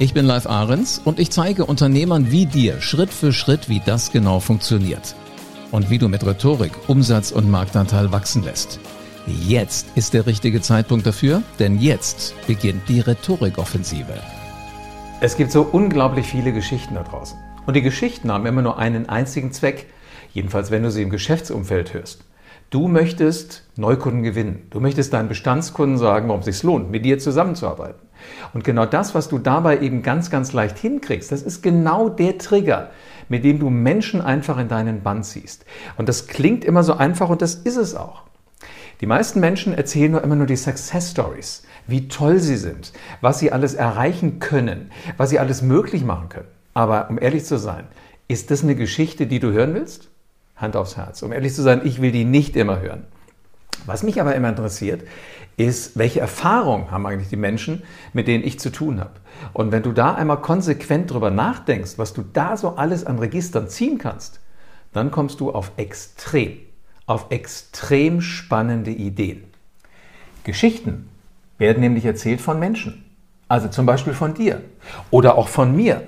Ich bin Live Ahrens und ich zeige Unternehmern wie dir Schritt für Schritt, wie das genau funktioniert. Und wie du mit Rhetorik Umsatz und Marktanteil wachsen lässt. Jetzt ist der richtige Zeitpunkt dafür, denn jetzt beginnt die Rhetorikoffensive. Es gibt so unglaublich viele Geschichten da draußen. Und die Geschichten haben immer nur einen einzigen Zweck, jedenfalls wenn du sie im Geschäftsumfeld hörst. Du möchtest Neukunden gewinnen. Du möchtest deinen Bestandskunden sagen, warum es sich lohnt, mit dir zusammenzuarbeiten. Und genau das, was du dabei eben ganz, ganz leicht hinkriegst, das ist genau der Trigger, mit dem du Menschen einfach in deinen Bann ziehst. Und das klingt immer so einfach und das ist es auch. Die meisten Menschen erzählen nur immer nur die Success Stories, wie toll sie sind, was sie alles erreichen können, was sie alles möglich machen können. Aber um ehrlich zu sein, ist das eine Geschichte, die du hören willst? Hand aufs Herz. Um ehrlich zu sein, ich will die nicht immer hören. Was mich aber immer interessiert, ist, welche Erfahrung haben eigentlich die Menschen, mit denen ich zu tun habe. Und wenn du da einmal konsequent drüber nachdenkst, was du da so alles an Registern ziehen kannst, dann kommst du auf extrem, auf extrem spannende Ideen. Geschichten werden nämlich erzählt von Menschen. Also zum Beispiel von dir oder auch von mir.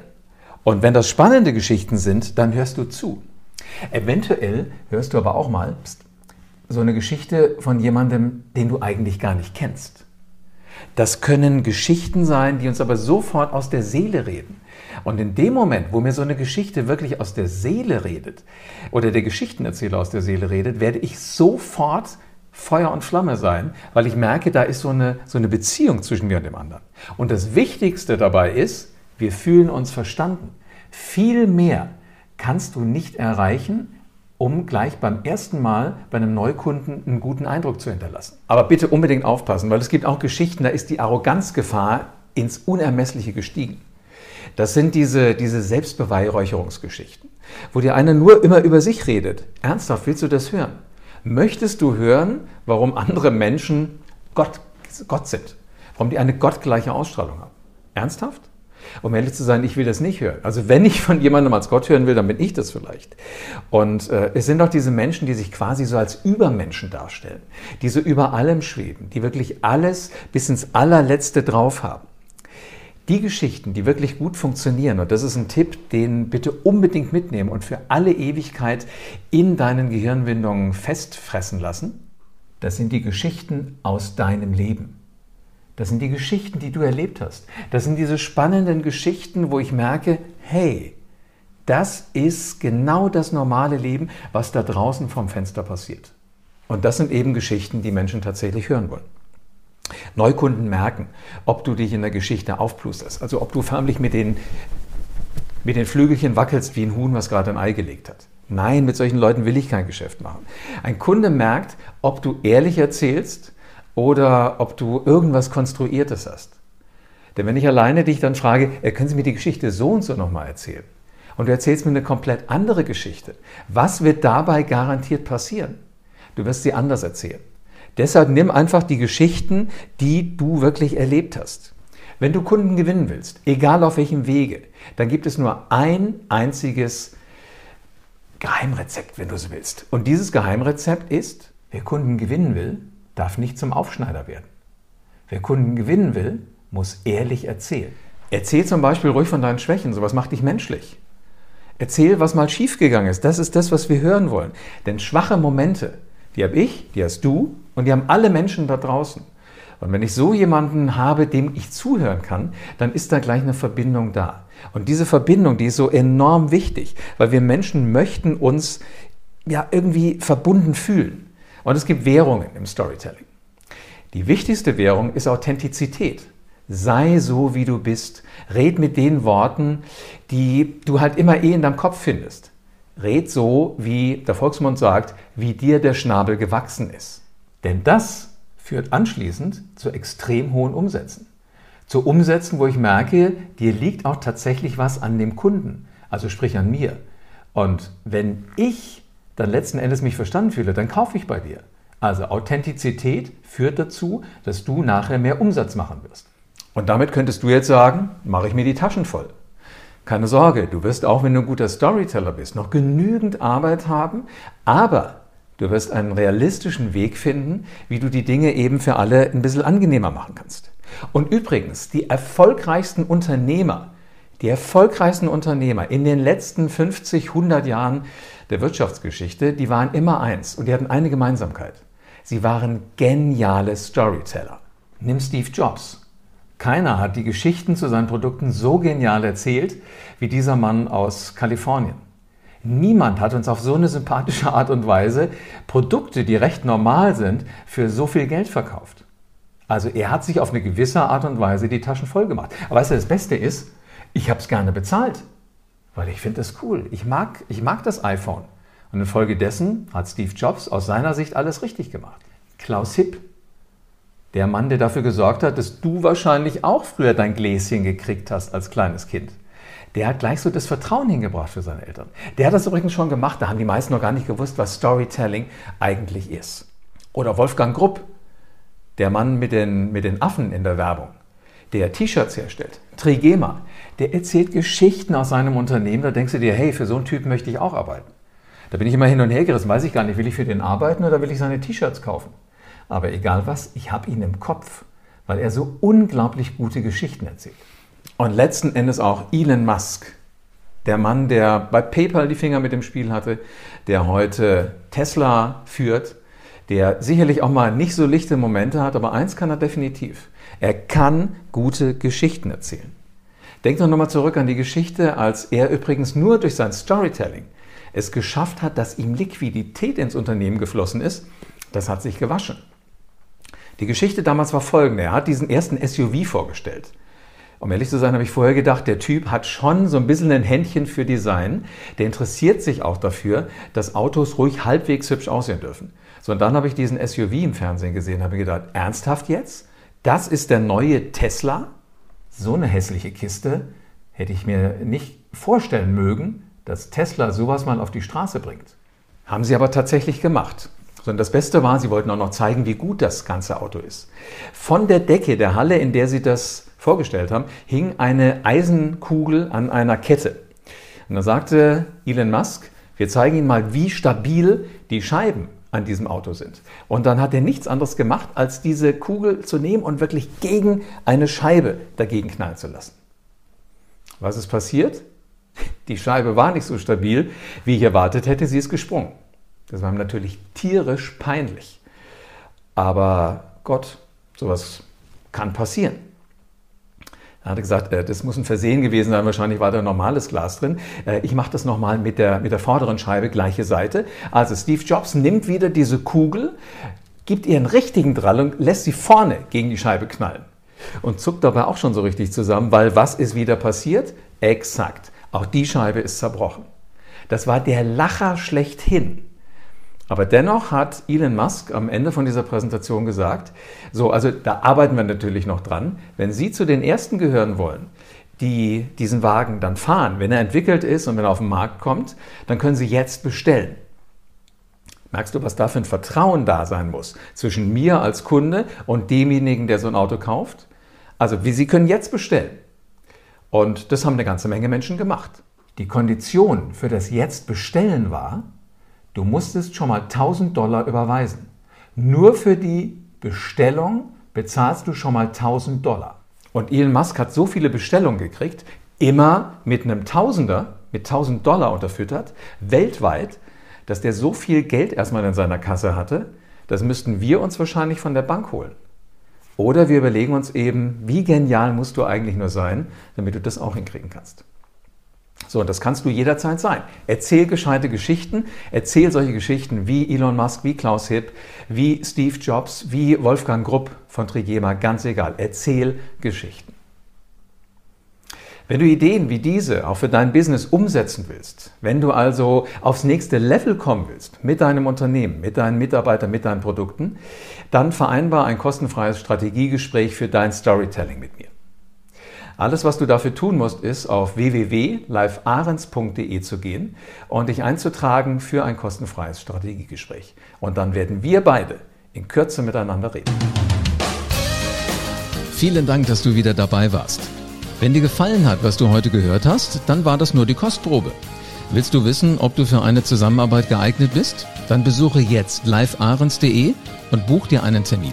Und wenn das spannende Geschichten sind, dann hörst du zu. Eventuell hörst du aber auch mal, pst, so eine Geschichte von jemandem, den du eigentlich gar nicht kennst. Das können Geschichten sein, die uns aber sofort aus der Seele reden. Und in dem Moment, wo mir so eine Geschichte wirklich aus der Seele redet oder der Geschichtenerzähler aus der Seele redet, werde ich sofort Feuer und Flamme sein, weil ich merke, da ist so eine, so eine Beziehung zwischen mir und dem anderen. Und das Wichtigste dabei ist, wir fühlen uns verstanden. Viel mehr kannst du nicht erreichen, um gleich beim ersten Mal bei einem Neukunden einen guten Eindruck zu hinterlassen. Aber bitte unbedingt aufpassen, weil es gibt auch Geschichten, da ist die Arroganzgefahr ins Unermessliche gestiegen. Das sind diese, diese Selbstbeweihräucherungsgeschichten, wo dir einer nur immer über sich redet. Ernsthaft, willst du das hören? Möchtest du hören, warum andere Menschen Gott, Gott sind? Warum die eine gottgleiche Ausstrahlung haben? Ernsthaft? Um ehrlich zu sein, ich will das nicht hören. Also wenn ich von jemandem als Gott hören will, dann bin ich das vielleicht. Und äh, es sind auch diese Menschen, die sich quasi so als Übermenschen darstellen, die so über allem schweben, die wirklich alles bis ins allerletzte drauf haben. Die Geschichten, die wirklich gut funktionieren, und das ist ein Tipp, den bitte unbedingt mitnehmen und für alle Ewigkeit in deinen Gehirnwindungen festfressen lassen, das sind die Geschichten aus deinem Leben. Das sind die Geschichten, die du erlebt hast. Das sind diese spannenden Geschichten, wo ich merke, hey, das ist genau das normale Leben, was da draußen vom Fenster passiert. Und das sind eben Geschichten, die Menschen tatsächlich hören wollen. Neukunden merken, ob du dich in der Geschichte aufplusterst, also ob du förmlich mit den, mit den Flügelchen wackelst wie ein Huhn, was gerade ein Ei gelegt hat. Nein, mit solchen Leuten will ich kein Geschäft machen. Ein Kunde merkt, ob du ehrlich erzählst, oder ob du irgendwas Konstruiertes hast. Denn wenn ich alleine dich dann frage, äh, können Sie mir die Geschichte so und so nochmal erzählen? Und du erzählst mir eine komplett andere Geschichte. Was wird dabei garantiert passieren? Du wirst sie anders erzählen. Deshalb nimm einfach die Geschichten, die du wirklich erlebt hast. Wenn du Kunden gewinnen willst, egal auf welchem Wege, dann gibt es nur ein einziges Geheimrezept, wenn du es willst. Und dieses Geheimrezept ist, wer Kunden gewinnen will, darf nicht zum Aufschneider werden. Wer Kunden gewinnen will, muss ehrlich erzählen. Erzähl zum Beispiel ruhig von deinen Schwächen, sowas macht dich menschlich. Erzähl, was mal schiefgegangen ist. Das ist das, was wir hören wollen. Denn schwache Momente, die habe ich, die hast du und die haben alle Menschen da draußen. Und wenn ich so jemanden habe, dem ich zuhören kann, dann ist da gleich eine Verbindung da. Und diese Verbindung, die ist so enorm wichtig, weil wir Menschen möchten uns ja irgendwie verbunden fühlen. Und es gibt Währungen im Storytelling. Die wichtigste Währung ist Authentizität. Sei so, wie du bist. Red mit den Worten, die du halt immer eh in deinem Kopf findest. Red so, wie der Volksmund sagt, wie dir der Schnabel gewachsen ist. Denn das führt anschließend zu extrem hohen Umsätzen. zu umsetzen, wo ich merke, dir liegt auch tatsächlich was an dem Kunden, also sprich an mir. Und wenn ich dann letzten Endes mich verstanden fühle, dann kaufe ich bei dir. Also Authentizität führt dazu, dass du nachher mehr Umsatz machen wirst. Und damit könntest du jetzt sagen, mache ich mir die Taschen voll. Keine Sorge, du wirst auch, wenn du ein guter Storyteller bist, noch genügend Arbeit haben, aber du wirst einen realistischen Weg finden, wie du die Dinge eben für alle ein bisschen angenehmer machen kannst. Und übrigens, die erfolgreichsten Unternehmer, die erfolgreichsten Unternehmer in den letzten 50, 100 Jahren der Wirtschaftsgeschichte, die waren immer eins und die hatten eine Gemeinsamkeit. Sie waren geniale Storyteller. Nimm Steve Jobs. Keiner hat die Geschichten zu seinen Produkten so genial erzählt wie dieser Mann aus Kalifornien. Niemand hat uns auf so eine sympathische Art und Weise Produkte, die recht normal sind, für so viel Geld verkauft. Also er hat sich auf eine gewisse Art und Weise die Taschen voll gemacht. Aber weißt du, das Beste ist, ich habe es gerne bezahlt, weil ich finde das cool. Ich mag, ich mag das iPhone. Und infolgedessen hat Steve Jobs aus seiner Sicht alles richtig gemacht. Klaus Hipp, der Mann, der dafür gesorgt hat, dass du wahrscheinlich auch früher dein Gläschen gekriegt hast als kleines Kind. Der hat gleich so das Vertrauen hingebracht für seine Eltern. Der hat das übrigens schon gemacht, da haben die meisten noch gar nicht gewusst, was Storytelling eigentlich ist. Oder Wolfgang Grupp, der Mann mit den, mit den Affen in der Werbung, der T-Shirts herstellt. Trigema, der erzählt Geschichten aus seinem Unternehmen, da denkst du dir, hey, für so einen Typ möchte ich auch arbeiten. Da bin ich immer hin und her gerissen, weiß ich gar nicht, will ich für den arbeiten oder will ich seine T-Shirts kaufen? Aber egal was, ich habe ihn im Kopf, weil er so unglaublich gute Geschichten erzählt. Und letzten Endes auch Elon Musk, der Mann, der bei PayPal die Finger mit dem Spiel hatte, der heute Tesla führt, der sicherlich auch mal nicht so lichte Momente hat, aber eins kann er definitiv. Er kann gute Geschichten erzählen. Denkt doch nochmal zurück an die Geschichte, als er übrigens nur durch sein Storytelling es geschafft hat, dass ihm Liquidität ins Unternehmen geflossen ist. Das hat sich gewaschen. Die Geschichte damals war folgende. Er hat diesen ersten SUV vorgestellt. Um ehrlich zu sein, habe ich vorher gedacht, der Typ hat schon so ein bisschen ein Händchen für Design. Der interessiert sich auch dafür, dass Autos ruhig halbwegs hübsch aussehen dürfen. So, und dann habe ich diesen SUV im Fernsehen gesehen, habe gedacht, ernsthaft jetzt? Das ist der neue Tesla? So eine hässliche Kiste hätte ich mir nicht vorstellen mögen, dass Tesla sowas mal auf die Straße bringt. Haben sie aber tatsächlich gemacht. Sondern das Beste war, sie wollten auch noch zeigen, wie gut das ganze Auto ist. Von der Decke der Halle, in der sie das vorgestellt haben, hing eine Eisenkugel an einer Kette. Und da sagte Elon Musk, wir zeigen Ihnen mal, wie stabil die Scheiben an diesem Auto sind. Und dann hat er nichts anderes gemacht, als diese Kugel zu nehmen und wirklich gegen eine Scheibe dagegen knallen zu lassen. Was ist passiert? Die Scheibe war nicht so stabil, wie ich erwartet hätte, sie ist gesprungen. Das war natürlich tierisch peinlich. Aber Gott, sowas kann passieren. Er hatte gesagt, äh, das muss ein Versehen gewesen sein, wahrscheinlich war da normales Glas drin. Äh, ich mache das nochmal mit der, mit der vorderen Scheibe, gleiche Seite. Also Steve Jobs nimmt wieder diese Kugel, gibt ihr einen richtigen Drall und lässt sie vorne gegen die Scheibe knallen. Und zuckt dabei auch schon so richtig zusammen, weil was ist wieder passiert? Exakt. Auch die Scheibe ist zerbrochen. Das war der Lacher schlechthin. Aber dennoch hat Elon Musk am Ende von dieser Präsentation gesagt, so, also da arbeiten wir natürlich noch dran. Wenn Sie zu den Ersten gehören wollen, die diesen Wagen dann fahren, wenn er entwickelt ist und wenn er auf den Markt kommt, dann können Sie jetzt bestellen. Merkst du, was da für ein Vertrauen da sein muss zwischen mir als Kunde und demjenigen, der so ein Auto kauft? Also, wie Sie können jetzt bestellen. Und das haben eine ganze Menge Menschen gemacht. Die Kondition für das Jetzt bestellen war, Du musstest schon mal 1000 Dollar überweisen. Nur für die Bestellung bezahlst du schon mal 1000 Dollar. Und Elon Musk hat so viele Bestellungen gekriegt, immer mit einem Tausender, mit 1000 Dollar unterfüttert, weltweit, dass der so viel Geld erstmal in seiner Kasse hatte, das müssten wir uns wahrscheinlich von der Bank holen. Oder wir überlegen uns eben, wie genial musst du eigentlich nur sein, damit du das auch hinkriegen kannst. So, und das kannst du jederzeit sein. Erzähl gescheite Geschichten, erzähl solche Geschichten wie Elon Musk, wie Klaus Hipp, wie Steve Jobs, wie Wolfgang Grupp von Trigema, ganz egal. Erzähl Geschichten. Wenn du Ideen wie diese auch für dein Business umsetzen willst, wenn du also aufs nächste Level kommen willst mit deinem Unternehmen, mit deinen Mitarbeitern, mit deinen Produkten, dann vereinbar ein kostenfreies Strategiegespräch für dein Storytelling mit mir. Alles, was du dafür tun musst, ist auf www.livearens.de zu gehen und dich einzutragen für ein kostenfreies Strategiegespräch. Und dann werden wir beide in Kürze miteinander reden. Vielen Dank, dass du wieder dabei warst. Wenn dir gefallen hat, was du heute gehört hast, dann war das nur die Kostprobe. Willst du wissen, ob du für eine Zusammenarbeit geeignet bist? Dann besuche jetzt livearens.de und buch dir einen Termin.